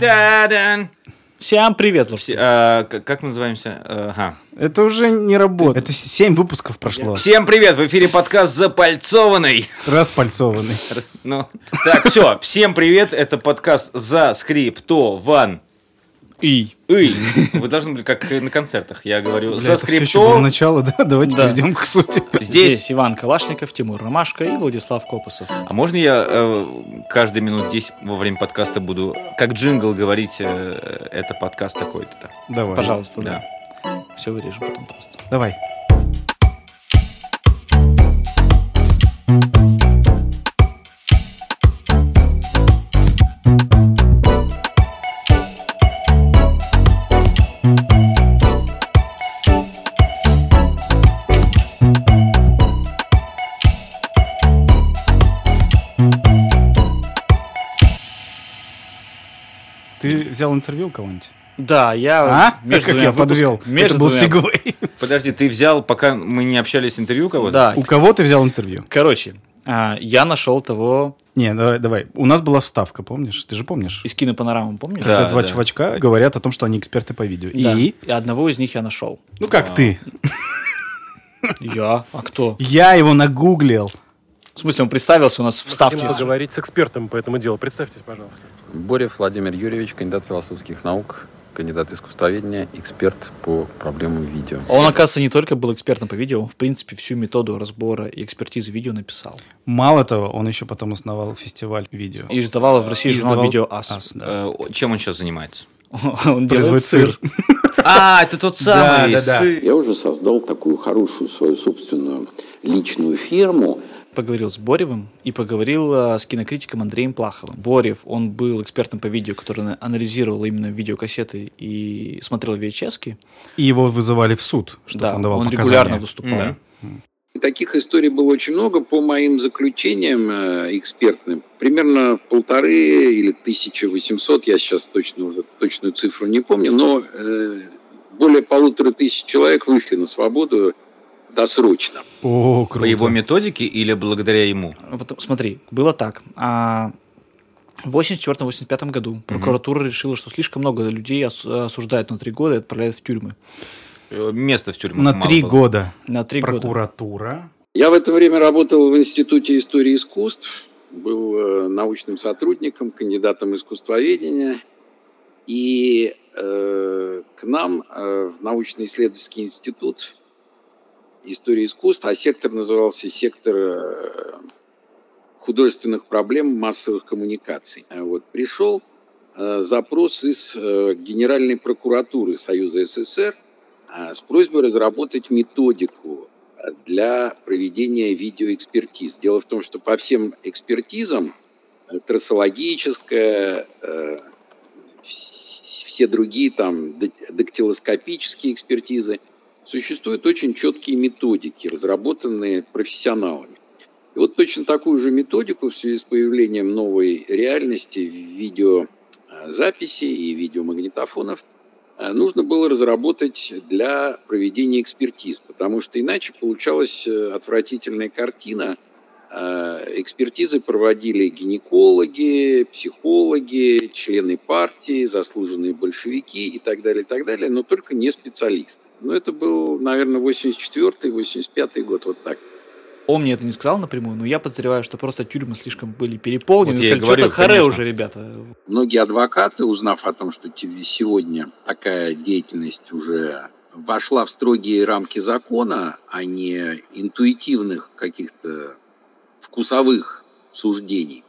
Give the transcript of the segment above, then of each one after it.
Та-дан. Всем привет. Все- а, как мы называемся? Ага. Это уже не работает. Это 7 выпусков прошло. Всем привет! В эфире подкаст «Запальцованный». Распальцованный. Ну, так, все. Всем привет. Это подкаст «За скриптован». И. Эй, вы должны были как на концертах. Я говорю Бля, «За это всё ещё было скрипто». начало, да? Давайте Да. перейдем к сути. Здесь. Здесь Иван Калашников, Тимур Ромашко и Владислав Копосов. А можно я э, каждые минут 10 во время подкаста буду, как джингл, говорить, э, это подкаст такой-то? Давай. Пожалуйста, Да. да. Все вырежем потом просто. Давай. Ты взял интервью у кого-нибудь? Да, я А? между как двумя я подвел? выпусками- между Это был двумя- сегвей. Подожди, ты взял, пока мы не общались, интервью кого-то? Да. У кого ты взял интервью? Короче, а, я нашел того Не, давай, давай. У нас была вставка, помнишь? Ты же помнишь? из кинопанорамы, помнишь? Да. Когда два чувачка говорят о том, что они эксперты по видео. Да. И? И одного из них я нашел. Ну как ты? Я? А кто? Я его нагуглил. В смысле, он представился у нас в Хотим вставке. поговорить с экспертом по этому делу. Представьтесь, пожалуйста. Борев Владимир Юрьевич, кандидат философских наук, кандидат искусствоведения, эксперт по проблемам видео. Он, оказывается, не только был экспертом по видео, он, в принципе, всю методу разбора и экспертизы видео написал. Мало того, он еще потом основал фестиваль видео. И издавала в России журнал издавал «Видео Ас». «Ас», да. Э, чем он сейчас занимается? Он делает сыр. А, это тот самый Да, да, да. Я уже создал такую хорошую свою собственную личную ферму. Поговорил с Боревым и поговорил а, с кинокритиком Андреем Плаховым. Борев, он был экспертом по видео, который на- анализировал именно видеокассеты и смотрел VHS-ки. И его вызывали в суд, чтобы Да, он давал он показания. регулярно выступал. Да. Таких историй было очень много. По моим заключениям э, экспертным, примерно полторы или 1800, я сейчас точно уже точную цифру не помню, но э, более полутора тысяч человек вышли на свободу досрочно. О, круто. По его методике или благодаря ему? Потом- смотри, было так. А, в 84-85 году прокуратура решила, что слишком много людей ос- осуждают на три года и отправляют в тюрьмы. Э, Место в тюрьме. На три года На три года. прокуратура. Я в это время работал в Институте истории искусств, был э, научным сотрудником, кандидатом искусствоведения. И э, к нам э, в научно-исследовательский институт истории искусств, а сектор назывался сектор э, художественных проблем массовых коммуникаций. Э, Вот пришел э, запрос из э, Генеральной прокуратуры Союза СССР э, с просьбой разработать методику для проведения видеоэкспертиз. Дело в том, что по всем экспертизам, трассологическая, все другие там дактилоскопические экспертизы, существуют очень четкие методики, разработанные профессионалами. И вот точно такую же методику в связи с появлением новой реальности в видеозаписи и видеомагнитофонов э, нужно было разработать для проведения экспертиз, потому что иначе получалась э, отвратительная картина. Э, Экспертизы проводили гинекологи, психологи, члены партии, заслуженные большевики и так далее, и так далее, но только не специалисты. Но это был, наверное, 84-85 год, вот так. Он мне это не сказал напрямую, но я подозреваю, что просто тюрьмы слишком были переполнены. Вот я Сказали, говорю, что-то харе уже, ребята. Многие адвокаты, узнав о том, что тебе сегодня такая деятельность уже вошла в строгие рамки закона, а не интуитивных каких-то вкусовых суждений,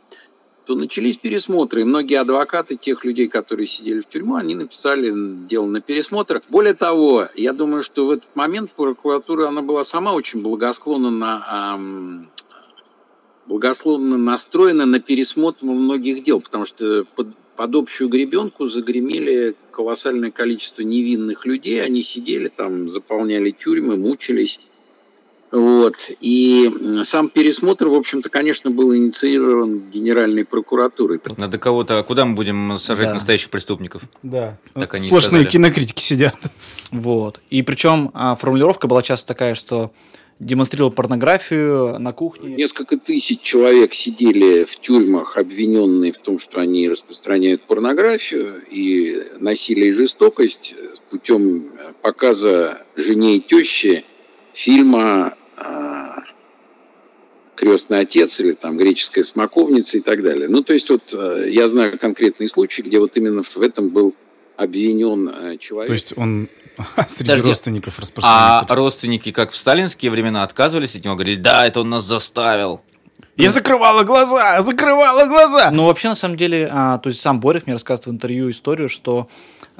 то начались пересмотры. И многие адвокаты тех людей, которые сидели в тюрьму, они написали дело на пересмотр. Более того, я думаю, что в этот момент прокуратура, она была сама очень благосклонна на, ам, благословно настроена на пересмотр многих дел, потому что под, под общую гребенку загремели колоссальное количество невинных людей, они сидели там, заполняли тюрьмы, мучились. Вот. И сам пересмотр, в общем-то, конечно, был инициирован Генеральной прокуратурой. Надо кого-то... а Куда мы будем сажать Да. настоящих преступников? Да. Так они и Сплошные сказали. кинокритики сидят. Вот. И причем а, формулировка была часто такая, что демонстрировал порнографию на кухне. Несколько тысяч человек сидели в тюрьмах, обвиненные в том, что они распространяют порнографию и насилие и жестокость путем показа жене и теще фильма крестный отец или там греческая смоковница и так далее. Ну, то есть вот э, я знаю конкретные случаи, где вот именно в этом был обвинен э, человек. То есть он среди Подожди, родственников А распространитель. родственники, как в сталинские времена, отказывались от него, говорили, да, это он нас заставил. Я закрывала глаза, закрывала глаза. Ну, вообще, на самом деле, а, то есть сам Борев мне рассказывает в интервью историю, что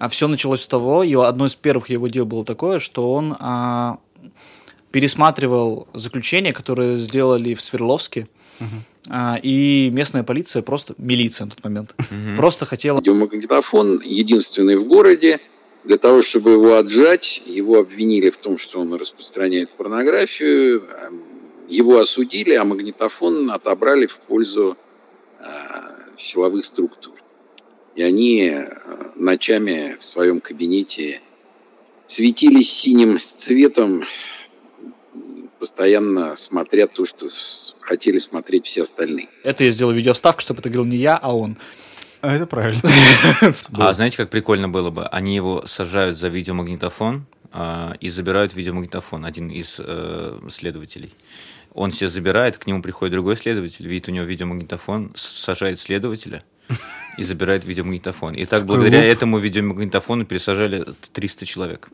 все началось с того, и одно из первых его дел было такое, что он а, пересматривал заключения, которые сделали в Свердловске, а, и местная полиция просто, милиция на тот момент, просто хотела... Видеомагнитофон единственный в городе. Для того, чтобы его отжать, его обвинили в том, что он распространяет порнографию, эм, его осудили, а магнитофон отобрали в пользу э, силовых структур. И они э, ночами в своем кабинете светились синим цветом, постоянно смотря то, что хотели смотреть все остальные. Это я сделал видеовставку, чтобы это говорил не я, а он. А это правильно. А знаете, как прикольно было бы? Они его сажают за видеомагнитофон а, и забирают видеомагнитофон, один из э, следователей. Он себе забирает, к нему приходит другой следователь, видит у него видеомагнитофон, сажает следователя и забирает видеомагнитофон. И так благодаря этому видеомагнитофону пересажали 300 человек.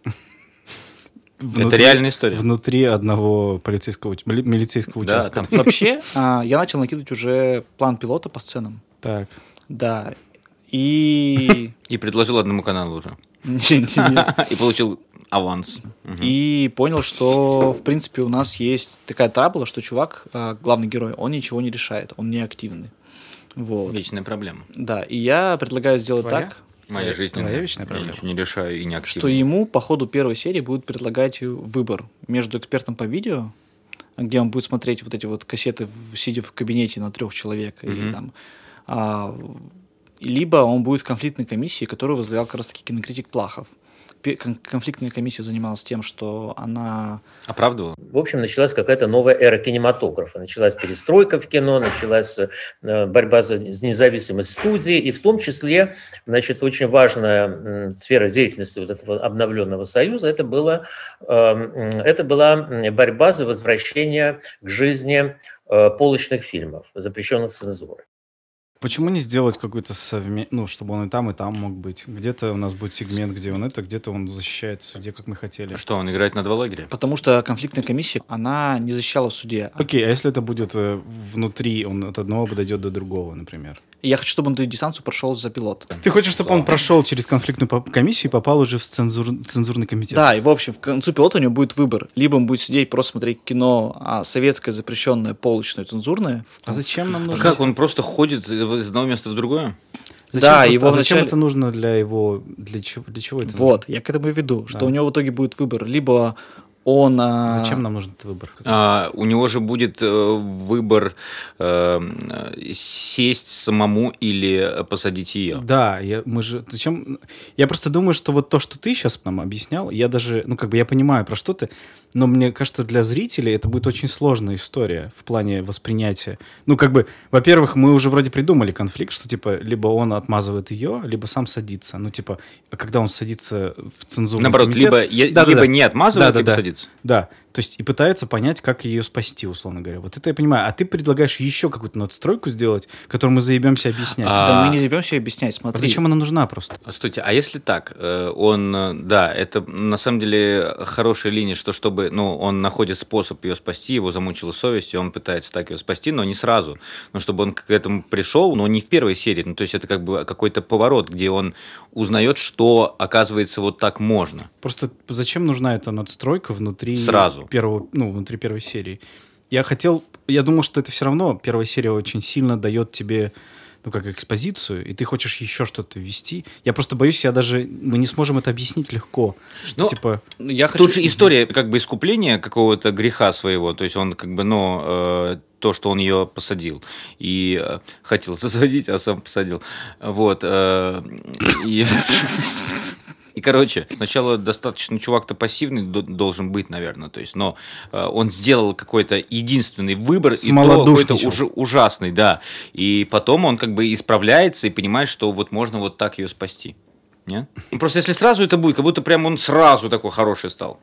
Внутри- реальная история. Внутри одного полицейского, милицейского Да, участка. там Вообще, а, я начал накидывать уже план пилота по сценам. Так. Да. И... и предложил одному каналу уже. И получил аванс. И понял, что, в принципе, у нас есть такая трабла, что чувак, а, главный герой, он ничего не решает, он не активный. Вот. Вечная проблема. Да, и я предлагаю сделать Твоя? так, Моя жизнь твоя вечная я проблема. ничего не решаю и не активно. что ему по ходу первой серии будут предлагать выбор между экспертом по видео, где он будет смотреть вот эти вот кассеты, сидя в кабинете на трех человек, и Мгм. там, а, либо он будет в конфликтной комиссии, которую возглавлял как раз-таки кинокритик Плахов. Конфликтная комиссия занималась тем, что она Оправдывал? В общем, началась какая-то новая эра кинематографа. Началась перестройка в кино, началась э, борьба за независимость студии, и в том числе, значит, очень важная сфера деятельности вот этого обновленного союза это, было, э, м, это была борьба за возвращение к жизни э, полочных фильмов, запрещенных цензурой. Почему не сделать какой-то совместный, ну, чтобы он и там, и там мог быть? Где-то у нас будет сегмент, где он это, где-то он защищает в суде, как мы хотели. Что, он играет на два лагеря? Потому что конфликтная комиссия, она не защищала в суде. Окей, а если это будет э, внутри, он от одного подойдет до другого, например? Я хочу, чтобы он эту дистанцию прошел за пилот. Ты хочешь, чтобы он прошел через конфликтную комиссию и попал уже в цензур- цензурный комитет? Да, и в общем, в концу пилота у него будет выбор. Либо он будет сидеть просто смотреть кино а, советское, запрещенное, полочное, цензурное. А зачем нам А нужно? как, он просто ходит из одного места в другое? Зачем, Да, просто- его а зачем вначале- это нужно для его... Для чего, для чего это Вот, я к этому и веду, что Да. у него в итоге будет выбор. Либо он... а? Зачем нам нужен этот выбор? А, у него же будет э, выбор э, сесть самому или посадить ее. Да, я, мы же... Зачем... Я просто думаю, что вот то, что ты сейчас нам объяснял, я даже... Ну, как бы я понимаю, про что ты, но мне кажется, для зрителей это будет очень сложная история в плане воспринятия. Ну, как бы, во-первых, мы уже вроде придумали конфликт, что, типа, либо он отмазывает ее, либо сам садится. Ну, типа, а когда он садится в цензурный Наоборот, комитет- либо, Да-да-да. либо не отмазывает, Да-да-да. либо садится. Да, то есть и пытается понять, как ее спасти, условно говоря. Вот это я понимаю. А ты предлагаешь еще какую-то надстройку сделать, которую мы заебемся объяснять. А, Да мы не заебемся объяснять, А смотри. зачем она нужна просто? А Стойте, а если так, э, он, э, да, это на самом деле хорошая линия, что чтобы, ну, он находит способ ее спасти, его замучила совесть, и он пытается так ее спасти, но не сразу, но чтобы он к этому пришел, но не в первой серии, ну, то есть это как бы какой-то поворот, где он узнает, что, оказывается, вот так можно. Просто зачем нужна эта надстройка внутри Сразу. Первого, ну, внутри первой серии? Я хотел, я думал, что это все равно первая серия очень сильно дает тебе, ну, как экспозицию, и ты хочешь еще что-то ввести. Я просто боюсь, я даже, мы не сможем это объяснить легко. Что, Ну, типа, Я хочу... Тут же история как бы искупления какого-то греха своего, то есть он как бы, ну, э, то, что он ее посадил и э, хотел засадить, а сам посадил, вот, э, и И, короче, сначала достаточно чувак-то пассивный до- должен быть, наверное, то есть, но э, он сделал какой-то единственный выбор, и то какой-то уже ужасный, да. И потом он как бы исправляется и понимает, что вот можно вот так ее спасти. Нет? И просто если сразу это будет, как будто прям он сразу такой хороший стал.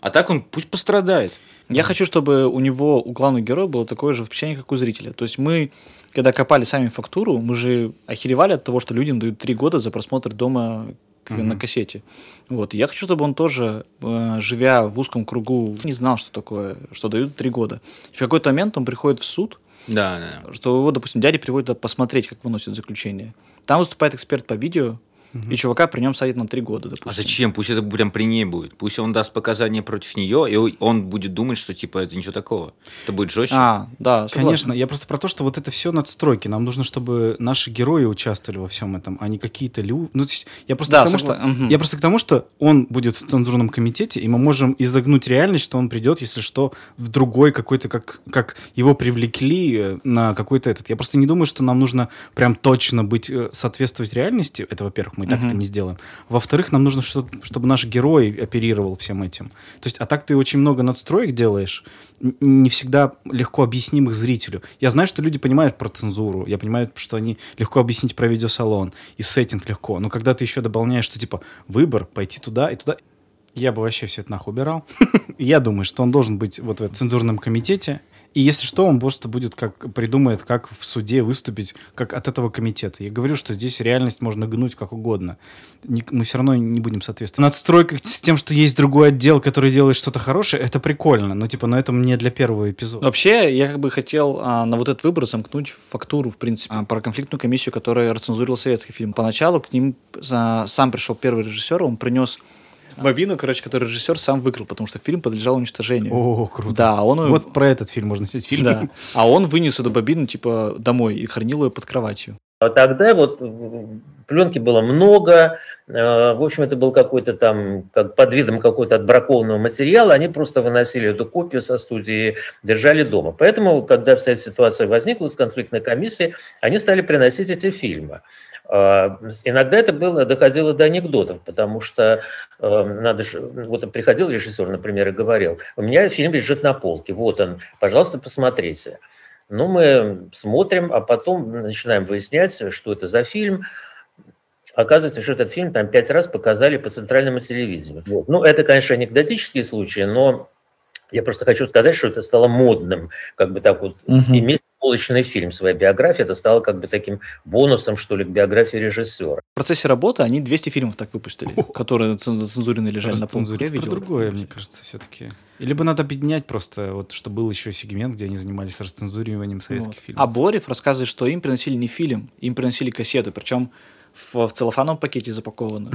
А так он пусть пострадает. Я хочу, чтобы у него, у главного героя было такое же впечатление, как у зрителя. То есть мы, когда копали сами фактуру, мы же охеревали от того, что людям дают три года за просмотр дома к- на кассете. Вот. И я хочу, чтобы он тоже, э, живя в узком кругу, не знал, что такое, что дают три года. И в какой-то момент он приходит в суд, Да, да. что его, допустим, дядя приводит посмотреть, как выносят заключение. Там выступает эксперт по видео, и чувака при нем садят на три года, допустим. А зачем? Пусть это прям при ней будет. Пусть он даст показания против нее, и он будет думать, что типа это ничего такого. Это будет жестче. А, да, согласен. Конечно, я просто про то, что вот это все надстройки. Нам нужно, чтобы наши герои участвовали во всем этом, а не какие-то люди. Ну, то есть я просто Да, к тому, согла- что мгм. я просто к тому, что он будет в цензурном комитете, и мы можем изогнуть реальность, что он придет, если что, в другой какой-то, как, как его привлекли э, на какой-то этот. Я просто не думаю, что нам нужно прям точно быть, э, соответствовать реальности. Это, во-первых, мы и так это не сделаем. Во-вторых, нам нужно, что- чтобы наш герой оперировал всем этим. То есть, а так ты очень много надстроек делаешь, не всегда легко объяснимых зрителю. Я знаю, что люди понимают про цензуру, я понимаю, что они легко объяснить про видеосалон, и сеттинг легко, но когда ты еще дополняешь, что типа выбор, пойти туда и туда, я бы вообще все это нахуй убирал. Я думаю, что он должен быть вот в цензурном комитете, и если что, он просто будет как придумает, как в суде выступить, как от этого комитета. Я говорю, что здесь реальность можно гнуть как угодно. Не- мы все равно не будем соответствовать. Надстройка с тем, что есть другой отдел, который делает что-то хорошее, это прикольно. Но типа, но это мне для первого эпизода. Вообще, я как бы хотел а, на вот этот выбор замкнуть фактуру, в принципе, а, про конфликтную комиссию, которая рецензурила советский фильм. Поначалу к ним а, сам пришел первый режиссер, он принес бобину, короче, который режиссер сам выкрал, потому что фильм подлежал уничтожению. О, круто. Да, он Вот про этот фильм можно снять фильм. да. А он вынес эту бобину, типа, домой и хранил ее под кроватью. А тогда вот пленки было много, э, в общем, это был какой-то там, как под видом какой-то отбракованного материала, они просто выносили эту копию со студии, держали дома. Поэтому, когда вся эта ситуация возникла с конфликтной комиссией, они стали приносить эти фильмы. А, Иногда это было, доходило до анекдотов, потому что э, надо же, вот приходил режиссер, например, и говорил, у меня фильм лежит на полке, вот он, пожалуйста, посмотрите. Ну, мы смотрим, а потом начинаем выяснять, что это за фильм. Оказывается, что этот фильм там пять раз показали по центральному телевидению. Вот. Ну, это, конечно, анекдотические случаи, но я просто хочу сказать, что это стало модным, как бы так вот, Мгм. иметь полочный фильм в своей биографии, это стало как бы таким бонусом, что ли, к биографии режиссера. В процессе работы они 200 фильмов так выпустили, которые цен- цензурные лежали на полках. Я видел. другое, мне кажется, все-таки. Или бы надо объединять просто, вот, чтобы был еще сегмент, где они занимались расцензуриванием советских Вот. фильмов. А Борев рассказывает, что им приносили не фильм, им приносили кассету, причем в, в целлофановом пакете запакованную.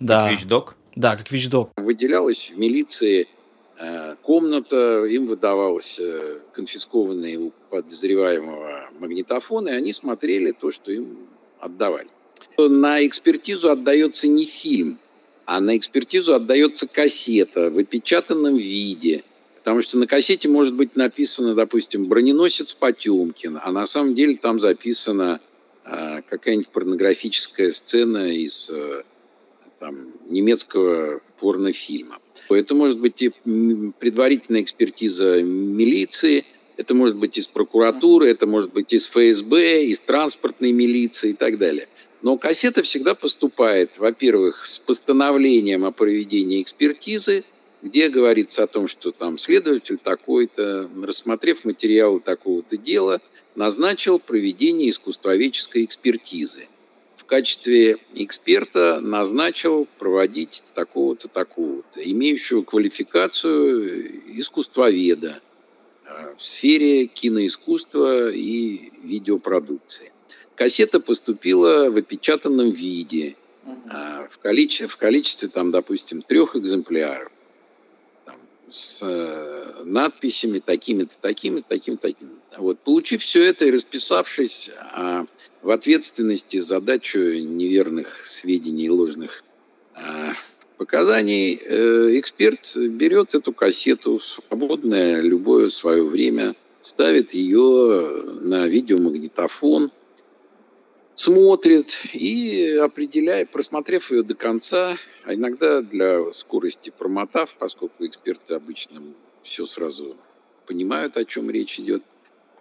Да, Вещдок. да, как вещдок. Выделялась в милиции комната, им выдавался э, конфискованный у подозреваемого магнитофон, и они смотрели то, что им отдавали. На экспертизу отдается не фильм, а на экспертизу отдается кассета в опечатанном виде. Потому что на кассете может быть написано, допустим, «Броненосец Потемкин», а на самом деле там записана э, какая-нибудь порнографическая сцена из э, там, немецкого порнофильма. Это может быть и предварительная экспертиза милиции, это может быть из прокуратуры, это может быть из ФСБ, из транспортной милиции и так далее. Но кассета всегда поступает, во-первых, с постановлением о проведении экспертизы, где говорится о том, что там следователь такой-то, рассмотрев материалы такого-то дела, назначил проведение искусствоведческой экспертизы качестве эксперта назначил проводить такого-то, такого-то, имеющего квалификацию искусствоведа э, в сфере киноискусства и видеопродукции. Кассета поступила в опечатанном виде, э, в количестве, в количестве там, допустим, трех экземпляров с э, надписями такими-то, такими-то, такими-то, такими. Вот, получив все это и расписавшись а, в ответственности за дачу неверных сведений и ложных а, показаний, э, эксперт берет эту кассету в свободное любое свое время, ставит ее на видеомагнитофон, смотрит и определяет, просмотрев ее до конца, а иногда для скорости промотав, поскольку эксперты обычно все сразу понимают, о чем речь идет.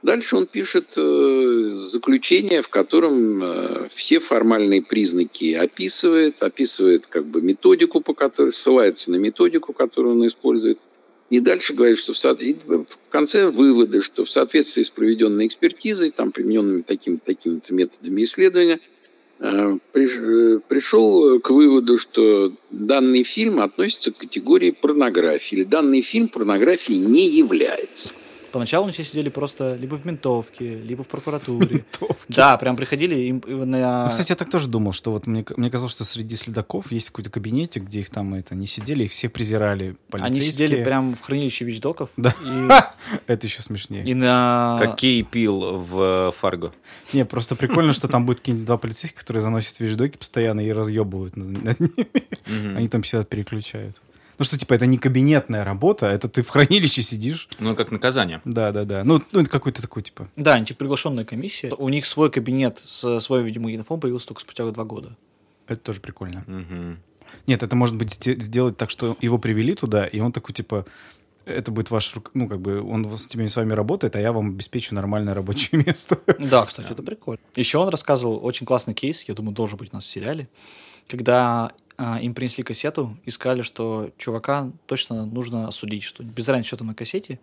Дальше он пишет э, заключение, в котором э, все формальные признаки описывает, описывает как бы методику, по которой ссылается на методику, которую он использует. И дальше говорит, что в, со... в конце выводы, что в соответствии с проведенной экспертизой, там, примененными такими такими методами исследования, э, пришел к выводу, что данный фильм относится к категории порнографии, или данный фильм порнографией не является. Поначалу они все сидели просто либо в ментовке, либо в прокуратуре. Да, прям приходили им на... Ну, кстати, я так тоже думал, что вот мне, мне казалось, что среди следаков есть какой-то кабинетик, где их там это не сидели, их все презирали Они сидели прям в хранилище вещдоков. Да. Это еще смешнее. И на... Как Кей пил в Фарго. Не, просто прикольно, что там будет какие-нибудь два полицейских, которые заносят вещдоки постоянно и разъебывают над ними. Они там всегда переключают. Ну что, типа, это не кабинетная работа, это ты в хранилище сидишь. Ну, как наказание. Да, да, да. Ну, ну это какой-то такой, типа... Да, типа приглашенная комиссия. У них свой кабинет, с, свой видеомагнитофон появился только спустя два года. Это тоже прикольно. Угу. Нет, это может быть сделать так, что его привели туда, и он такой, типа, это будет ваш, ну, как бы, он с теми с вами работает, а я вам обеспечу нормальное рабочее место. Да, кстати, это прикольно. Еще он рассказывал очень классный кейс, я думаю, должен быть у нас в сериале, когда а, им принесли кассету и сказали, что чувака точно нужно осудить, что без разницы, что там на кассете,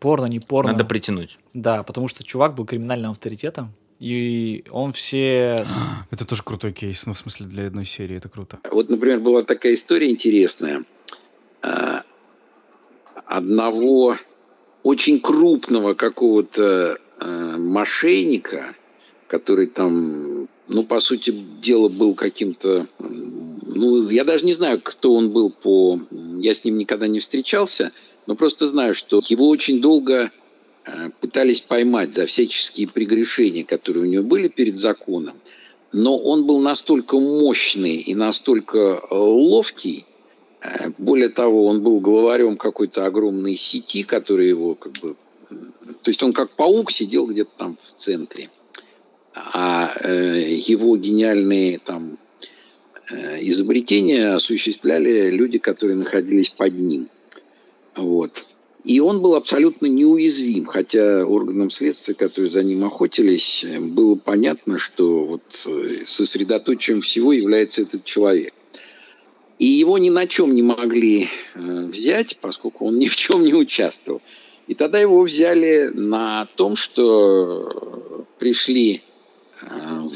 порно, не порно. Надо притянуть. Да, потому что чувак был криминальным авторитетом, и он все... Это тоже крутой кейс, ну, в смысле, для одной серии это круто. Вот, например, была такая история интересная. А, одного очень крупного какого-то а, мошенника, который там, ну, по сути дела, был каким-то ну, я даже не знаю, кто он был по... Я с ним никогда не встречался, но просто знаю, что его очень долго э, пытались поймать за всяческие прегрешения, которые у него были перед законом. Но он был настолько мощный и настолько э, ловкий, э, более того, он был главарем какой-то огромной сети, которая его как бы... То есть он как паук сидел где-то там в центре. А его гениальные там Э, изобретения осуществляли люди, которые находились под ним. Вот. И он был абсолютно неуязвим, хотя органам следствия, которые за ним охотились, было понятно, что вот э, сосредоточием всего является этот человек. И его ни на чем не могли э, взять, поскольку он ни в чем не участвовал. И тогда его взяли на том, что пришли,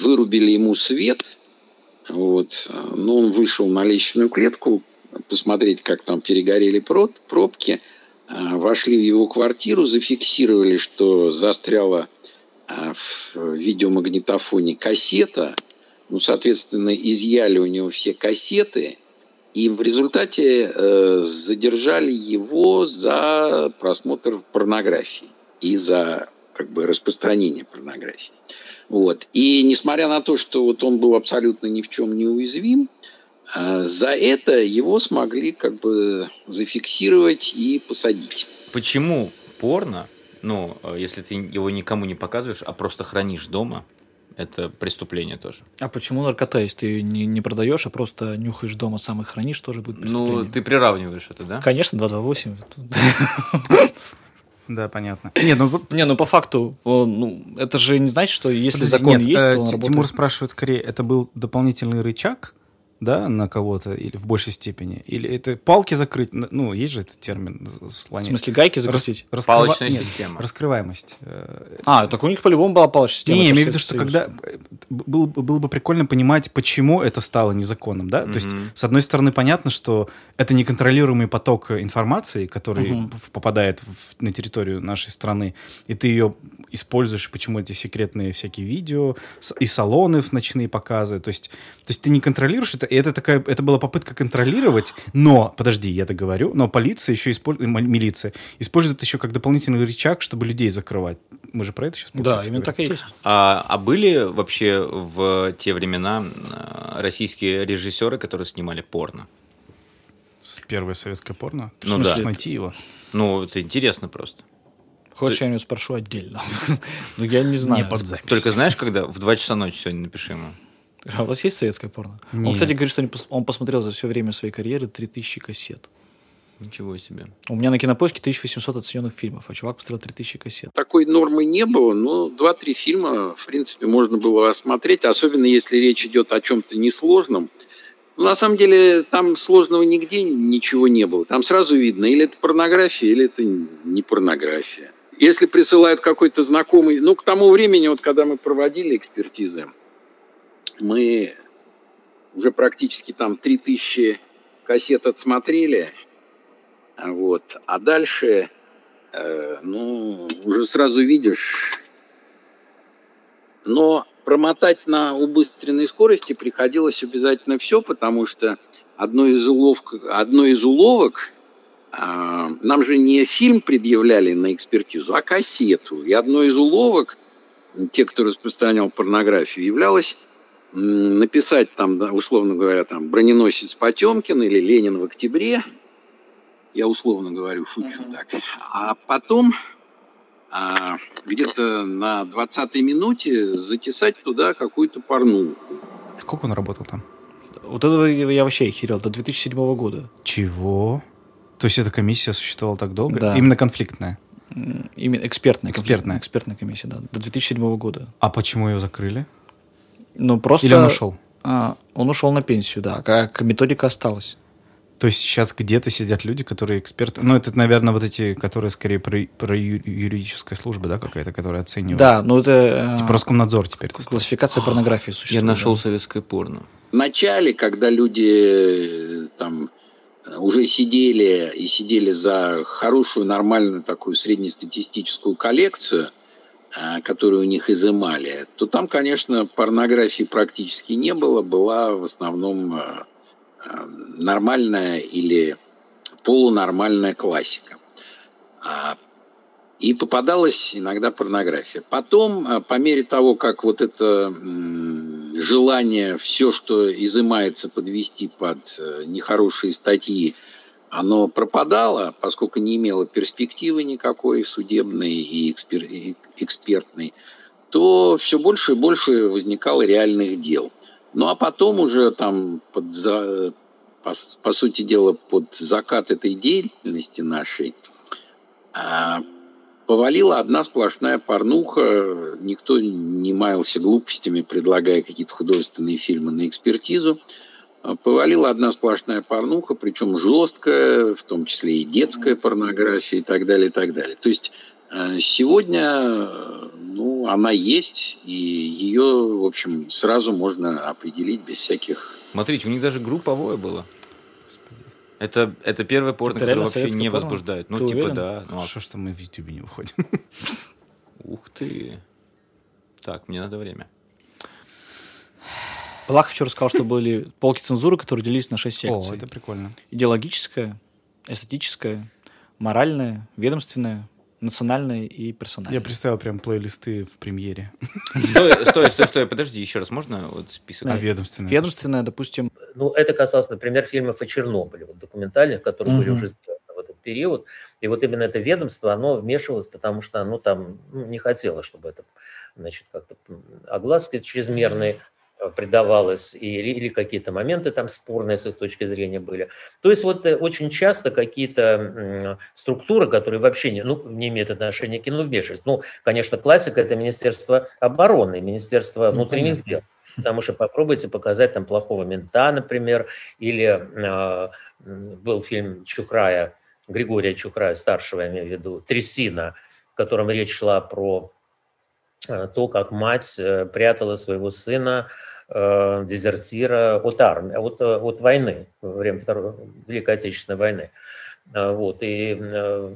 вырубили ему свет – вот. Но он вышел на личную клетку посмотреть, как там перегорели пробки. А, вошли в его квартиру, зафиксировали, что застряла а, в видеомагнитофоне кассета. Ну, соответственно, изъяли у него все кассеты. И в результате э, задержали его за просмотр порнографии и за как бы распространение порнографии. Вот. И несмотря на то, что вот он был абсолютно ни в чем не уязвим, а, за это его смогли как бы зафиксировать и посадить. Почему порно, ну, если ты его никому не показываешь, а просто хранишь дома, это преступление тоже. А почему наркота, если ты не, не продаешь, а просто нюхаешь дома, сам и хранишь, тоже будет преступление? Ну, ты приравниваешь это, да? Конечно, 228. Да, понятно. Не, ну, не, ну по факту, ну, это же не значит, что если Подожди, закон нет, есть, э, то он Тимур работает. спрашивает скорее, это был дополнительный рычаг, да, на кого-то или в большей степени? Или это палки закрыть? Ну, есть же этот термин. В смысле, гайки закрутить? Рас, раскрыва... Палочная Нет, система. Раскрываемость. А, так у них по-любому была палочная система. Не, я имею в виду, что когда... Было, было бы прикольно понимать, почему это стало незаконным, да? Mm-hmm. То есть, с одной стороны, понятно, что это неконтролируемый поток информации, который mm-hmm. попадает в, на территорию нашей страны, и ты ее используешь, почему эти секретные всякие видео, и салоны в ночные показы. То есть, то есть ты не контролируешь это, и это такая, это была попытка контролировать, но, подожди, я договорю, но полиция еще использует, милиция использует еще как дополнительный рычаг, чтобы людей закрывать. Мы же про это сейчас Да, именно так и есть. А, а были вообще в те времена э, российские режиссеры, которые снимали порно? Первое советское порно? ну да. найти его? Ну, это интересно просто. Хочешь, я у него спрошу отдельно? Ну, я не знаю. Не под запись. Только знаешь, когда? В 2 часа ночи сегодня напиши ему. А у вас есть советское порно? Он, Нет. кстати, говорит, что он пос- он посмотрел за все время своей карьеры 3000 кассет. Ничего себе. У меня на кинопоиске 1800 оцененных фильмов, а чувак посмотрел 3000 кассет. Такой нормы не было, но два-три фильма, в принципе, можно было осмотреть, особенно если речь идет о чем-то несложном. Ну, на самом деле, там сложного нигде ничего не было. Там сразу видно, или это порнография, или это не порнография. Если присылают какой-то знакомый... Ну, к тому времени, вот когда мы проводили экспертизы, мы уже практически там 3000 кассет отсмотрели. А Вот. А дальше, э, ну, уже сразу видишь. Но промотать на убыстренной скорости приходилось обязательно все, потому что одно из, уловок, одно из уловок, а, нам же не фильм предъявляли на экспертизу, а кассету. И одно из уловок, те, кто распространял порнографию, являлось написать там, да, условно говоря, там «Броненосец Потемкин» или «Ленин в октябре», я условно говорю, шучу так. А потом а, где-то на 20-й минуте затесать туда какую-то порнуху. Сколько он работал там? Вот этого я вообще охерел, до 2007 года. Чего? То есть эта комиссия существовала так долго? Да. Именно конфликтная. Именно экспертная. Экспертная. Экспертная комиссия, да. До 2007 года. А почему ее закрыли? Ну, просто... Или он ушел? А, он ушел на пенсию, да. Как методика осталась. То есть сейчас где-то сидят люди, которые эксперты. Ну, это, наверное, вот эти, которые скорее про, про юридическая служба, да, какая-то, которая оценивает. Да, ну это... Типа э, Роскомнадзор теперь. классификация порнографии Я существует. нашел да. советское порно. В начале, когда люди э, там э, уже сидели и сидели за хорошую, нормальную такую среднестатистическую коллекцию, э, которую у них изымали, то там, конечно, порнографии практически не было. Была в основном э, э, нормальная или полунормальная классика. А, И попадалась иногда порнография. Потом, по мере того, как вот это желание все, что изымается, подвести под э, нехорошие статьи, оно пропадало, поскольку не имело перспективы никакой судебной и экспер- и экспертной, то все больше и больше возникало реальных дел. Ну а потом уже там под по сути дела под закат этой деятельности нашей а, повалила одна сплошная порнуха. Никто не маялся глупостями, предлагая какие-то художественные фильмы на экспертизу. А, Повалила одна сплошная порнуха, причем жесткая, в том числе и детская порнография и так далее, и так далее. То есть э, сегодня ну, она есть, и ее, в общем, сразу можно определить без всяких Смотрите, у них даже групповое было. Это, это первое порно, Это которое вообще не порно? возбуждает. Ну, Ты типа, уверен? да. Ну, а- Что ж там мы в Ютубе не выходим? Ух ты. Так, мне надо время. Плахов вчера сказал, что были полки цензуры, которые делились на шесть О, секций. это прикольно. Идеологическая, эстетическая, моральная, ведомственная, национальная и персональная. Я представил прям плейлисты в премьере. Стой, стой, стой, стой, подожди, еще раз, можно вот список? А. Ведомственная, допустим, Ну, это касалось, например, фильмов о Чернобыле, вот, документальных, которые были уже сделаны в этот период. И вот именно это ведомство, оно вмешивалось, потому что оно там ну, не хотело, чтобы это, значит, как-то огласки чрезмерные придавалось, или, или какие-то моменты там спорные с их точки зрения были. То есть вот э, очень часто какие-то структуры, которые вообще не, ну, не имеют отношения к кино, вмешиваются. Ну, конечно, классика – это Министерство обороны, Министерство внутренних дел. Потому что попробуйте показать там плохого мента, например, или э, был фильм Чухрая, Григория Чухрая, старшего, я имею в виду, «Трясина», в котором речь шла про то, как мать э, прятала своего сына, э, дезертира от армии, от, э, от войны, во время Второй, Великой Отечественной войны. Э, Вот, и э,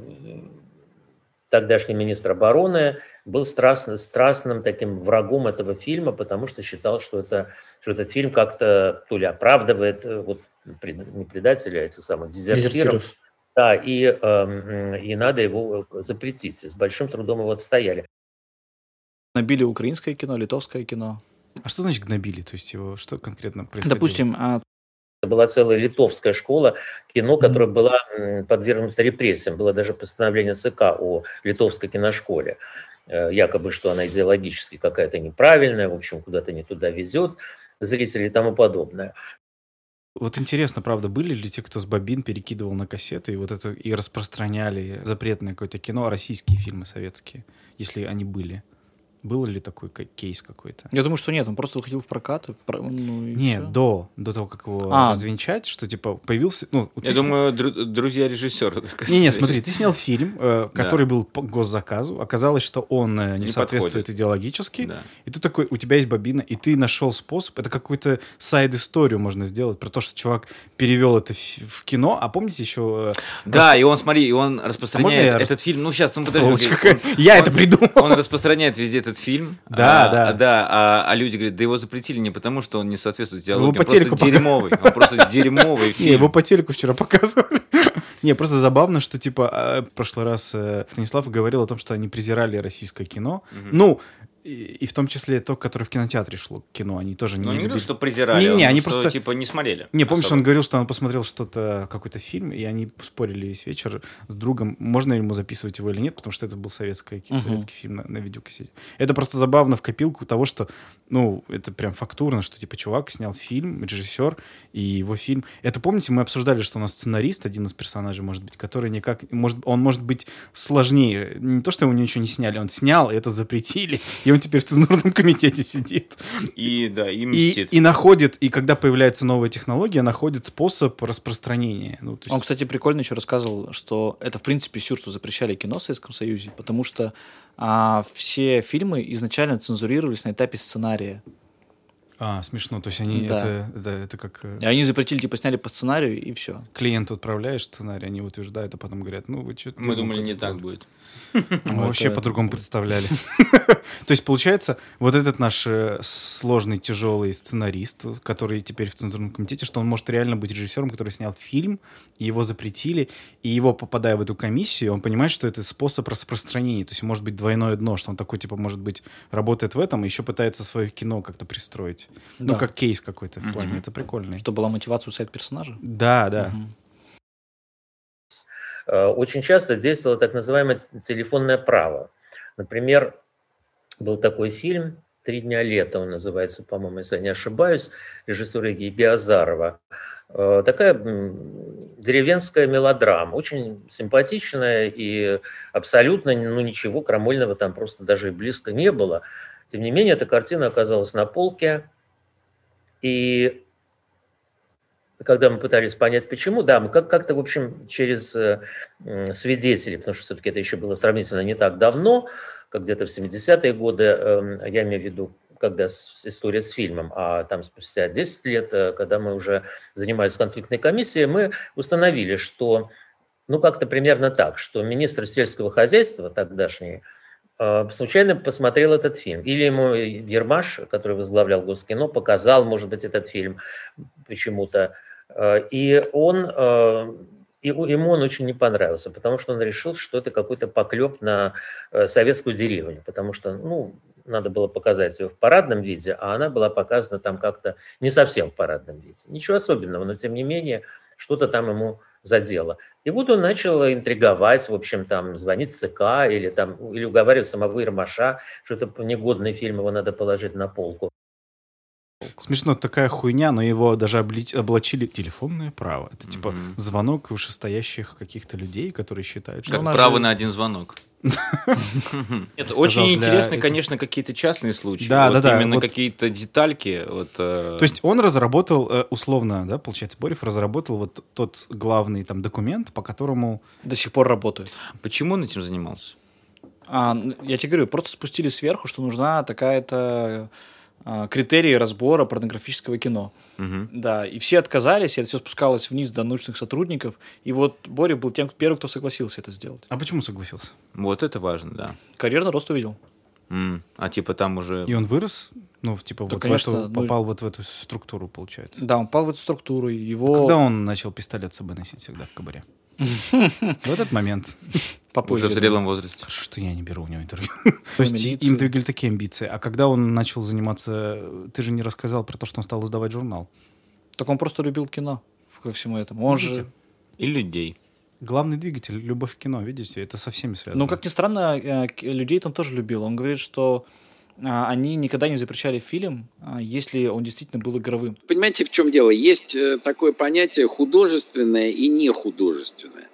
тогдашний министр обороны был страстно, страстным таким врагом этого фильма, потому что считал, что, это, что этот фильм как-то то ли оправдывает э, вот, не предателя, а этих самых дезертиров, дезертиров. да, и, эм, и надо его э, запретить. С большим трудом его отстояли. Набили украинское кино, литовское кино. А что значит гнобили? То есть его что конкретно происходило? Допустим, а, была целая литовская школа кино, которая была подвергнута репрессиям. Было даже постановление ЦК о литовской киношколе. Э, якобы, что она идеологически какая-то неправильная, в общем, куда-то не туда везет зрителей и тому подобное. Вот интересно, правда, были ли те, кто с бобин перекидывал на кассеты и вот это и распространяли запретное какое-то кино, а российские фильмы советские, если они были? Был ли такой кейс какой-то? Я думаю, что нет, он просто выходил в прокат. Ну, нет, до, до того, как его а. развенчать, что типа появился... Ну, Я думаю, сни... друзья режиссера. Не, не, смотри, ты снял фильм, э, который да. был по госзаказу, оказалось, что он э, не, не соответствует подходит. идеологически, да. и ты такой, у тебя есть бобина, и ты нашел способ, это какую-то сайд-историю можно сделать про то, что чувак перевел это в, в кино, а помните еще... Э, да, расп... и он, смотри, и он а распространяет а этот фильм, ну сейчас, ну подожди. Он, я он, это придумал. Он распространяет везде этот фильм. Да, а, да. Да, а, а люди говорят, да его запретили не потому, что он не соответствует диалогу, он просто пока... дерьмовый. Он просто дерьмовый фильм. Не, его по телеку вчера показывали. Не, просто забавно, что, типа, а, в прошлый раз э, Станислав говорил о том, что они презирали российское кино. Ну, и, и в том числе то, которое в кинотеатре шло кино, они тоже не. Ну, не говорил, что презирали, не, не, они что, просто типа не смотрели. Не, помнишь, особо. он говорил, что он посмотрел что-то, какой-то фильм, и они спорили весь вечер с другом, можно ли ему записывать его или нет, потому что это был советский, uh-huh. советский фильм на, на видеокассете. Это просто забавно в копилку того, что, ну, это прям фактурно, что типа чувак снял фильм, режиссер, и его фильм. Это помните, мы обсуждали, что у нас сценарист, один из персонажей, может быть, который никак, может, он может быть сложнее. Не то, что ему ничего не сняли, он снял, это запретили, и он теперь в цензурном комитете сидит. И, да, и мстит. И, и находит, и когда появляется новая технология, находит способ распространения. Ну, есть... Он, кстати, прикольно еще рассказывал, что это, в принципе, сюр, что запрещали кино в Советском Союзе, потому что а, все фильмы изначально цензурировались на этапе сценария. А, смешно. То есть они да. это, это, это как... Э, и они запретили, типа, сняли по сценарию, и все. Клиенту отправляешь сценарий, они утверждают, а потом говорят, ну, вы что-то... Мы думали, не так будет. Мы вообще по-другому представляли. То есть, получается, вот этот наш э, сложный, тяжелый сценарист, который теперь в цензурном комитете, что он может реально быть режиссером, который снял фильм, и его запретили, и его, попадая в эту комиссию, он понимает, что это способ распространения. То есть, может быть двойное дно, что он такой, типа, может быть, работает в этом, и еще пытается свое кино как-то пристроить. Ну, как кейс какой-то в плане. Это прикольно. Что была мотивация у сайт персонажа? Да, да. Э, очень часто действовало так называемое телефонное право. Например, был такой фильм «Три дня лета», он называется, по-моему, если я не ошибаюсь, режиссера Еги Азарова. Э, такая деревенская мелодрама, очень симпатичная и абсолютно ну, ничего крамольного там просто даже и близко не было. Тем не менее, эта картина оказалась на полке, и когда мы пытались понять, почему, да, мы как- как-то, в общем, через э, свидетелей, потому что все-таки это еще было сравнительно не так давно, как где-то в 70-е годы, э, я имею в виду, когда история с фильмом, а там спустя 10 лет, э, когда мы уже занимались конфликтной комиссией, мы установили, что, ну, как-то примерно так, что министр сельского хозяйства тогдашний, случайно посмотрел этот фильм. Или ему Ермаш, который возглавлял Госкино, показал, может быть, этот фильм почему-то. Э, и он, э, ему он очень не понравился, потому что он решил, что это какой-то поклеп на э, советскую деревню, потому что, ну, надо было показать ее в парадном виде, а она была показана там как-то не совсем в парадном виде. Ничего особенного, но тем не менее что-то там ему задело. И вот он начал интриговать, в общем, там, звонить в ЦК или, там, или уговаривать самого Ермаша, что это негодный фильм, его надо положить на полку. Смешно, такая хуйня, но его даже облич... облачили телефонное право. Это типа mm-hmm. звонок вышестоящих каких-то людей, которые считают, что... Как право же... на один звонок. Нет, очень интересны, конечно, какие-то частные случаи. Да, да, да. Именно какие-то детальки. Вот, э, То есть он разработал, э, условно, да, получается, Борев разработал вот тот главный там документ, по которому... До сих пор работает. Почему он этим занимался? А, я тебе говорю, просто спустили сверху, что нужна такая-то критерии разбора порнографического кино. Угу. Да, и все отказались, и это все спускалось вниз до научных сотрудников. И вот Боря был тем первым, кто согласился это сделать. А почему согласился? Вот это важно, да. Карьерный рост увидел. Mm. А типа там уже... И он вырос? Ну, типа, да, вот конечно, в эту, ну... попал вот в эту структуру, получается. Да, он попал в эту структуру. Его... А когда он начал пистолет с собой носить всегда в кабаре? В этот момент. Попозже. Уже в зрелом возрасте. Что я не беру у него интервью. То есть им двигали такие амбиции. А когда он начал заниматься... Ты же не рассказал про то, что он стал издавать журнал. Так он просто любил кино ко всему этому. Он же... И людей. Главный двигатель — любовь к кино, видите? Это со всеми связано. Ну, как ни странно, э, людей он тоже любил. Он говорит, что они никогда не запрещали фильм, а, если он действительно был игровым. Понимаете, в чем дело? Есть э, такое понятие художественное и нехудожественное.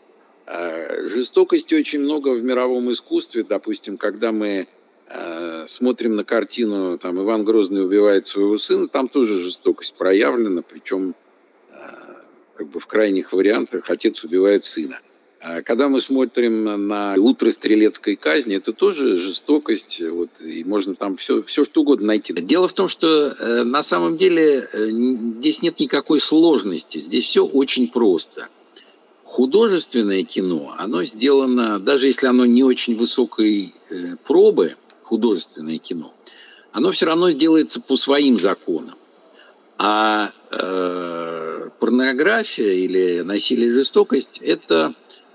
А, Жестокости очень много в мировом искусстве. Допустим, когда мы э, смотрим на картину, там Иван Грозный убивает своего сына, там тоже жестокость проявлена, причем как бы в крайних вариантах отец убивает сына. А Когда мы смотрим на утро стрелецкой казни, это тоже жестокость, вот, и можно там все, все что угодно найти. Дело в том, что э, на самом деле э, здесь нет никакой сложности, здесь все очень просто. Художественное кино, оно сделано, даже если оно не очень высокой э, пробы, художественное кино, оно все равно делается по своим законам. А э, порнография или насилие и жестокость – это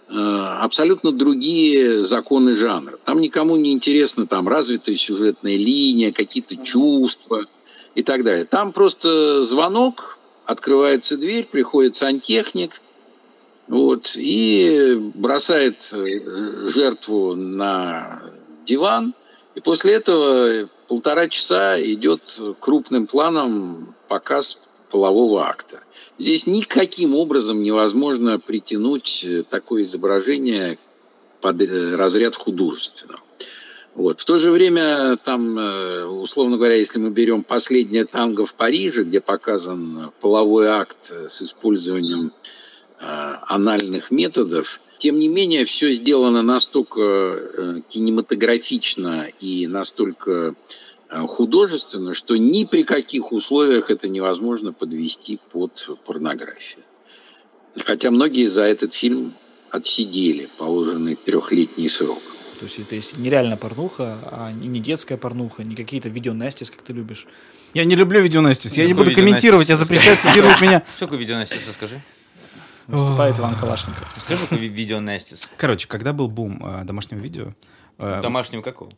абсолютно другие законы жанра. Там никому не интересно там развитая сюжетная линия, какие-то чувства и так далее. Там просто звонок, открывается дверь, приходит сантехник, вот, и бросает э, жертву на диван, и после этого полтора часа идет крупным планом показ полового акта. Здесь никаким образом невозможно притянуть э, такое изображение под э, разряд художественного. Вот. В то же время, там, э, условно говоря, если мы берем последнее танго в Париже, где показан половой акт с использованием анальных методов, тем не менее, все сделано настолько кинематографично и настолько художественно, что ни при каких условиях это невозможно подвести под порнографию. Хотя многие за этот фильм отсидели положенный трехлетний срок. То есть это если нереальная порнуха, а не детская порнуха, не какие-то видео Настис, как ты любишь. Я не люблю видеонастис. Я не буду комментировать, я видеонастис? запрещаю цитировать меня. Что такое видео Настис, расскажи? Выступает Иван Калашников. Скажи, какое ви- видео Настис? Короче, когда был бум э, домашнего видео, э, Домашнего какого?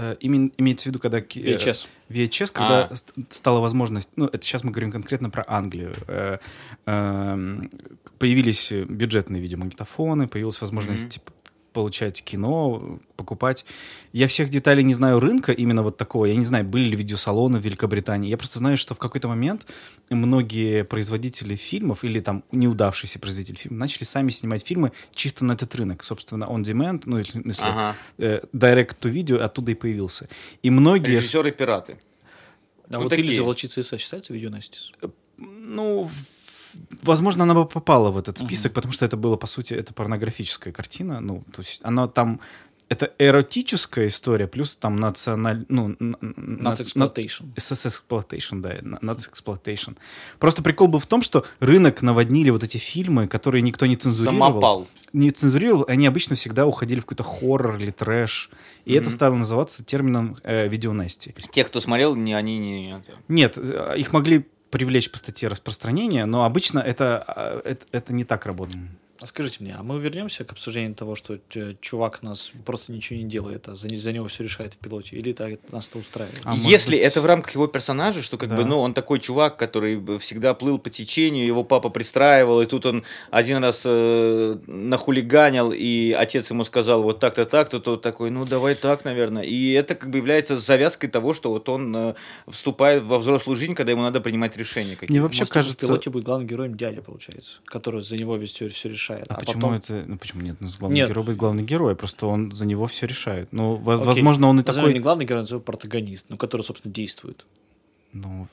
Э, имен- имеется в виду, когда... э, VHS. VHS, когда А. ст- стала возможность, ну, это сейчас мы говорим конкретно про Англию, э, эм, появились бюджетные видеомагнитофоны, появилась возможность типа, получать кино, покупать. Я всех деталей не знаю рынка именно вот такого. Я не знаю, были ли видеосалоны в Великобритании. Я просто знаю, что в какой-то момент многие производители фильмов или там неудавшиеся производители фильмов начали сами снимать фильмы чисто на этот рынок. Собственно, on demand, ну, если, Ага. э, direct to video оттуда и появился. И многие... с- Режиссеры пираты. А Вот вот такие. Ильза Волчица СС считается video nasties? Ну, в- возможно, она бы попала в этот список, потому что это было, по сути, это порнографическая картина. Ну, то есть она там... Это эротическая история, плюс там националь... Ну, Нац exploitation. SS-exploitation, да, нац exploitation. Просто прикол был в том, что рынок наводнили вот эти фильмы, которые никто не цензурировал. Самопал. Не цензурировал, они обычно всегда уходили в какой-то хоррор или трэш. И это Мгм. стало называться термином э, видеонести. Те, кто смотрел, не, они не... это. Нет, э, их могли привлечь по статье распространения, но обычно это, а, это, это не так работает. А скажите мне, а мы вернемся к обсуждению того, что чувак нас просто ничего не делает, а за, за него все решает в пилоте? Или это нас это устраивает? А Если быть- это в рамках его персонажа, что как Да. бы, ну, он такой чувак, который всегда плыл по течению, его папа пристраивал, и тут он один раз э, нахулиганил, и отец ему сказал вот так-то, так-то, то такой, ну, давай так, наверное. И это как бы является завязкой того, что вот он э, вступает во взрослую жизнь, когда ему надо принимать решения какие-то. Мне вообще Может, кажется... в пилоте будет главным героем дядя, получается, который за него весь все, решает. А, А, почему потом... это... Ну, почему нет? Ну, главный Нет. герой будет главный герой, просто он за него все решает. Ну, Окей, возможно, он и назовем такой... не главный герой, а назовем протагонист, ну, который, собственно, действует. Ну,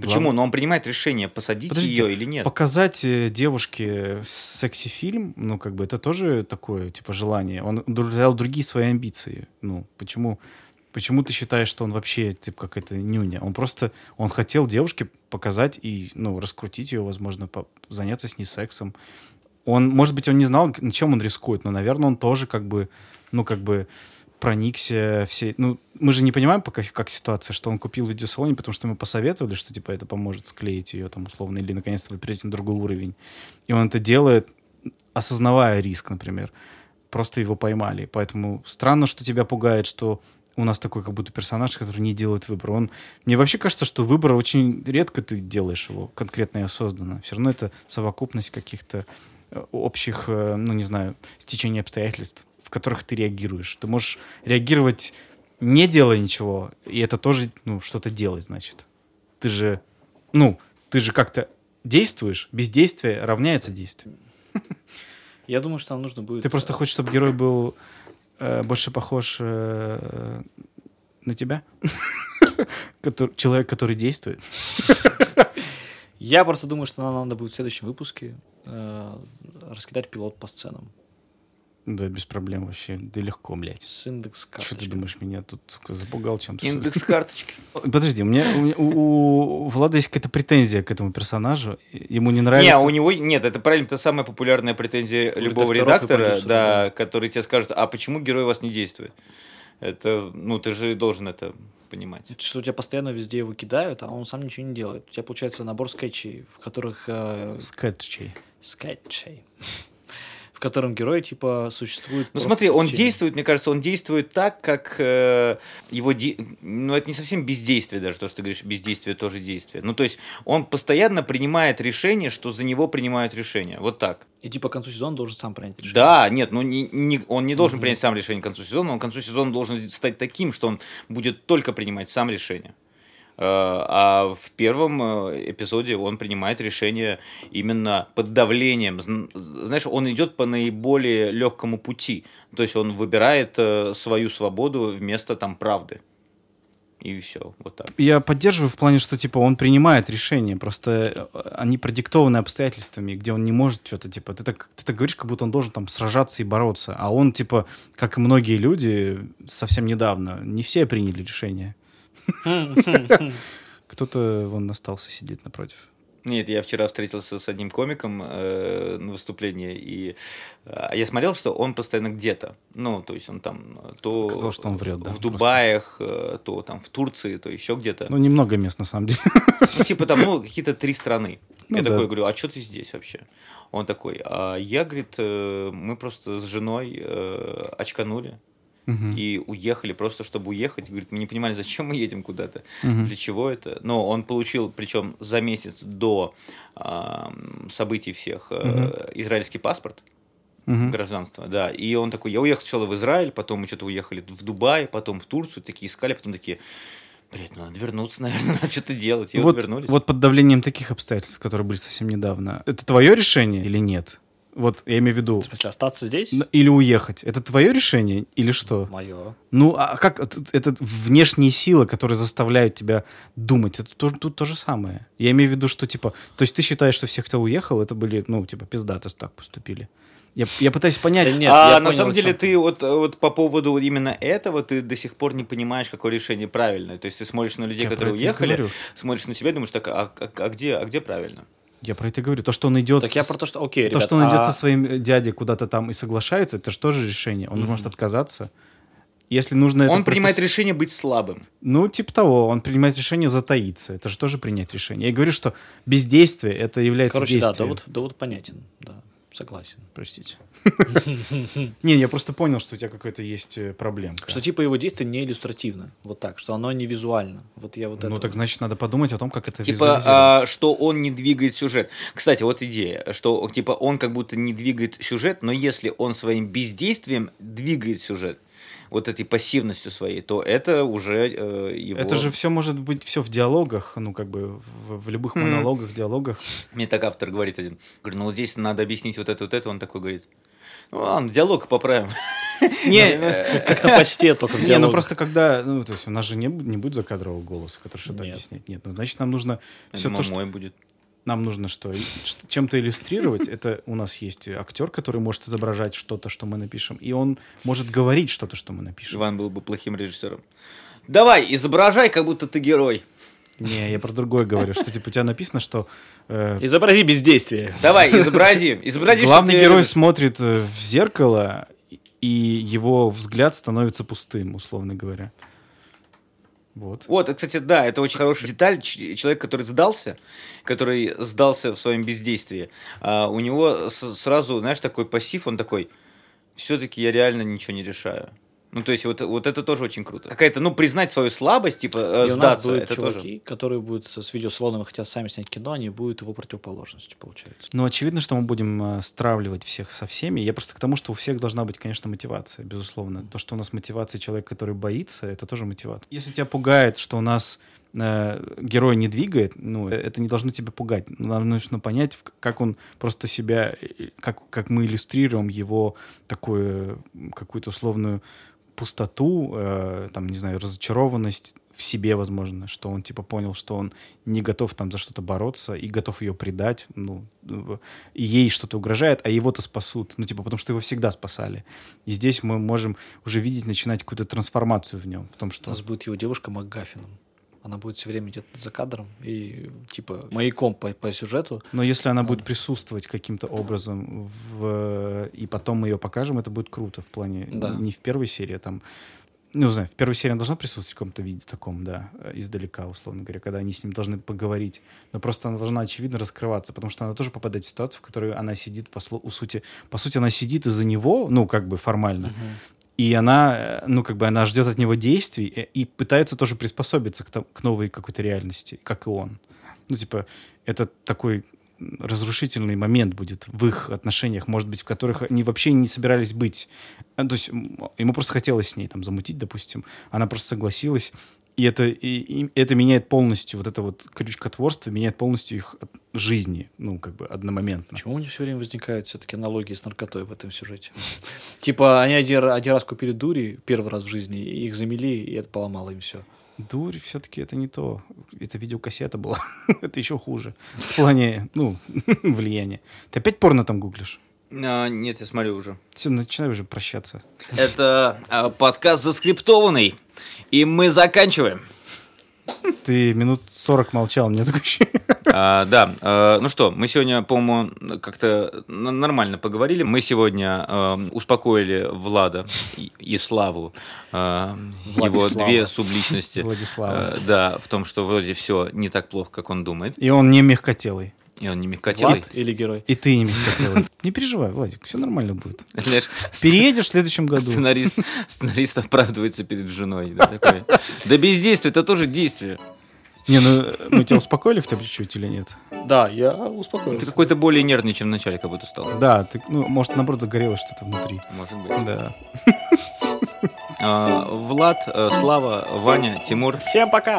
Почему? глав- Но он принимает решение, посадить Подождите, ее или нет. Показать э, девушке секси-фильм, ну, как бы, это тоже такое, типа, желание. Он удовлетворял другие свои амбиции. Ну, почему... Почему ты считаешь, что он вообще, типа, какая-то нюня? Он просто, он хотел девушке показать и, ну, раскрутить ее, возможно, по- заняться с ней сексом. Он, может быть, он не знал, на чем он рискует, но, наверное, он тоже, как бы, ну, как бы, проникся все... Ну, мы же не понимаем пока, как ситуация, что он купил в видеосалоне, потому что ему посоветовали, что, типа, это поможет склеить ее, там, условно, или, наконец-то, вы перейдете на другой уровень. И он это делает, осознавая риск, например. Просто его поймали. Поэтому странно, что тебя пугает, что у нас такой как будто персонаж, который не делает выбор. Он, мне вообще кажется, что выбор очень редко ты делаешь его конкретно и осознанно. Все равно это совокупность каких-то общих, э, ну не знаю, стечений обстоятельств, в которых ты реагируешь. Ты можешь реагировать не делая ничего, и это тоже ну, что-то делать, значит. Ты же, ну, ты же как-то действуешь, бездействие равняется действию. Я думаю, что нам нужно будет... Ты просто хочешь, чтобы герой был э, больше похож э, на тебя? Человек, который действует. Я просто думаю, что нам надо будет в следующем выпуске э, раскидать пилот по сценам. Да, без проблем вообще. Да легко, блядь. С индекс Что ты думаешь, меня тут запугал чем-то? Индекс карточки. Подожди, у меня, у, меня- у- у Влада есть какая-то претензия к этому персонажу. Ему не Не, нравится... у него нет, это правильно, это самая популярная претензия любого редактора, продюсеров, да, который тебе скажет, а почему герой у вас не действует? Это, ну, ты же должен это понимать. Это Что у тебя постоянно везде его кидают, а он сам ничего не делает. У тебя получается набор скетчей, в которых... э, Скетчей. скетчей. В котором герой, типа, существует... Ну смотри, он течение. действует, мне кажется, он действует так, как э, его... де- Ну, это не совсем бездействие даже, то, что ты говоришь, бездействие тоже действие. Ну, то есть он постоянно принимает решение, что за него принимают решение. Вот так. И типа к концу сезона должен сам принять решение. Да, нет, ну не, не- он не должен принять сам решение к концу сезона, он к концу сезона должен стать таким, что он будет только принимать сам решение. Э, А в первом э, эпизоде он принимает решение именно под давлением. Зн- Знаешь, он идет по наиболее легкому пути. То есть он выбирает э, свою свободу вместо там правды. И все, вот так. Я поддерживаю в плане, что типа он принимает решения, просто они продиктованы обстоятельствами, где он не может что-то типа. Ты так, ты так говоришь, как будто он должен там сражаться и бороться, а он типа, как и многие люди, совсем недавно не все приняли решение. Кто-то вон остался сидеть напротив. Нет, я вчера встретился с одним комиком э, на выступлении, и э, я смотрел, что он постоянно где-то. Ну, то есть он там э, то Сказал, что он врет, да, в. Дубаях, э, то там в Турции, то еще где-то. Ну, немного мест на самом деле. Ну, типа там, ну, какие-то три страны. Ну я да. такой говорю, а что ты здесь вообще? Он такой, а я, говорит, э, мы просто с женой э, очканули Мгм. и уехали просто, чтобы уехать. Говорит, мы не понимали, зачем мы едем куда-то, Мгм. для чего это. Но он получил, причем за месяц до а, событий всех, э, израильский паспорт Мгм. гражданства, да. И он такой, я уехал сначала в Израиль, потом мы что-то уехали в Дубай, потом в Турцию, такие искали, потом такие, блядь, ну надо вернуться, наверное, надо что-то делать. И вот, Вот, вернулись. вот под давлением таких обстоятельств, которые были совсем недавно, это твое решение или нет? Вот я имею в виду, В смысле, остаться здесь? или уехать. Это твое решение или что? Мое. Ну, а как это, внешние силы, которые заставляют тебя думать, это тоже, тут то же самое. Я имею в виду, что типа, то есть ты считаешь, что все, кто уехал, это были, ну, типа, пиздато так поступили. Я, я пытаюсь понять. Да нет, а я на понял, самом деле чем. ты вот, вот по поводу именно этого ты до сих пор не понимаешь, какое решение правильное. То есть ты смотришь на людей, Я которые уехали, смотришь на себя и думаешь, так, а, а- а где, а где правильно? Я про это говорю. То, что он идет... Так я про то, что... Окей, То, ребят, что он идет а- со своим э, дядей куда-то там и соглашается, это же тоже решение. Он может отказаться. Если нужно это Он принимает пропис- решение быть слабым. Ну, типа того, он принимает решение затаиться. Это же тоже принять решение. Я говорю, что бездействие это является Короче, да, действием. довод, довод понятен. Да, согласен. Простите. Не, я просто понял, что у тебя какой-то есть э, проблемка. Что типа его действие не иллюстративно. Вот так, что оно не визуально. Вот я вот это... Ну, так значит, надо подумать о том, как это Типа, а, что он не двигает сюжет. Кстати, вот идея, что типа он как будто не двигает сюжет, но если он своим бездействием двигает сюжет, вот этой пассивностью своей, то это уже э, его... Это же все может быть все в диалогах, ну, как бы в, в любых монологах, диалогах. Мне так автор говорит один. Говорю, ну вот здесь надо объяснить вот это, вот это. Он такой говорит, ну ладно, диалог поправим. Не, Как на посте, только в Не, ну просто когда, ну, то есть у нас же не, не будет закадрового голоса, который что-то Нет. объясняет. Нет, ну, значит, нам нужно все то, что мой будет. Нам нужно что, чем-то иллюстрировать. Это у нас есть актер, который может изображать что-то, что мы напишем, и он может говорить что-то, что мы напишем. Иван был бы плохим режиссером. Давай, изображай, как будто ты герой. Не, я про другое говорю, что типа у тебя написано, что э, Изобрази бездействие. Давай, изобрази. Изобрази, главный герой любишь. смотрит э, в зеркало, и его взгляд становится пустым, условно говоря. Вот. Вот, кстати, да, это очень хорошая деталь. Человек, который сдался, который сдался в своем бездействии, а, у него сразу, знаешь, такой пассив, он такой, все-таки я реально ничего не решаю. Ну, то есть, вот, вот это тоже очень круто. Какая-то, ну, признать свою слабость, типа, э, И у нас сдаться, будут это чуваки, тоже. которые будут с с видеосалоном и хотят сами снять кино, они будут его противоположностью, получается. Ну, очевидно, что мы будем э, стравливать всех со всеми. Я просто к тому, что у всех должна быть, конечно, мотивация, безусловно. То, что у нас мотивация человек, который боится, это тоже мотивация. Если тебя пугает, что у нас э, герой не двигает, ну, э, это не должно тебя пугать. Нам нужно понять, как он просто себя, как, как мы иллюстрируем его такую какую-то условную пустоту, э, там, не знаю, разочарованность в себе, возможно, что он, типа, понял, что он не готов там за что-то бороться и готов ее предать, ну, ей что-то угрожает, а его-то спасут, ну, типа, потому что его всегда спасали. И здесь мы можем уже видеть, начинать какую-то трансформацию в нем, в том, У что... нас будет его девушка МакГаффином. Она будет все время где-то за кадром и, типа, маяком по, по сюжету. Но если она будет присутствовать каким-то образом в... и потом мы ее покажем, это будет круто в плане Да. не в первой серии, а там ну, знаю, в первой серии она должна присутствовать в каком-то виде таком, да, э, издалека, условно говоря, когда они с ним должны поговорить. Но просто она должна, очевидно, раскрываться, потому что она тоже попадает в ситуацию, в которой она сидит, по, сло- у сути, по сути, она сидит из-за него, ну, как бы формально, и она, э, ну, как бы она ждет от него действий э, и пытается тоже приспособиться к, к новой какой-то реальности, как и он. Ну, типа, это такой разрушительный момент будет в их отношениях, может быть, в которых они вообще не собирались быть. А, То есть ему просто хотелось с ней там замутить, допустим. Она просто согласилась. И это, и, и это меняет полностью, вот это вот крючкотворство меняет полностью их жизни, ну, как бы одномоментно. Почему у них все время возникают все-таки аналогии с наркотой в этом сюжете? Типа, они один, раз купили дури первый раз в жизни, их замели, и это поломало им все. Дурь все-таки это не то. Это видеокассета была. это еще хуже. В плане, ну, влияния. Ты опять порно там гуглишь? А, нет, я смотрю уже. Все, начинай уже прощаться. Это а, подкаст заскриптованный, и мы заканчиваем. Ты минут 40 молчал, мне такое ощущение. А, да, а, ну что, мы сегодня, по-моему, как-то нормально поговорили. Мы сегодня а, успокоили Влада и, и Славу, а, его две субличности. Владислава. А, да, в том, что вроде все не так плохо, как он думает. И он не мягкотелый. И он не мягкотелый. Влад или герой? И ты не мягкотелый. Не переживай, Владик, все нормально будет. Переедешь в следующем году. Сценарист, сценарист оправдывается перед женой. Да, такой. да бездействие, это тоже действие. Не, ну мы тебя успокоили хотя бы чуть-чуть или нет? Да, я Ты успокоился. какой-то более нервный, чем в начале, как будто стал. Да, ты, ну, может, наоборот, загорелось что-то внутри. Может быть. Да. А, Влад, э, Слава, Ваня, Тимур. Всем пока!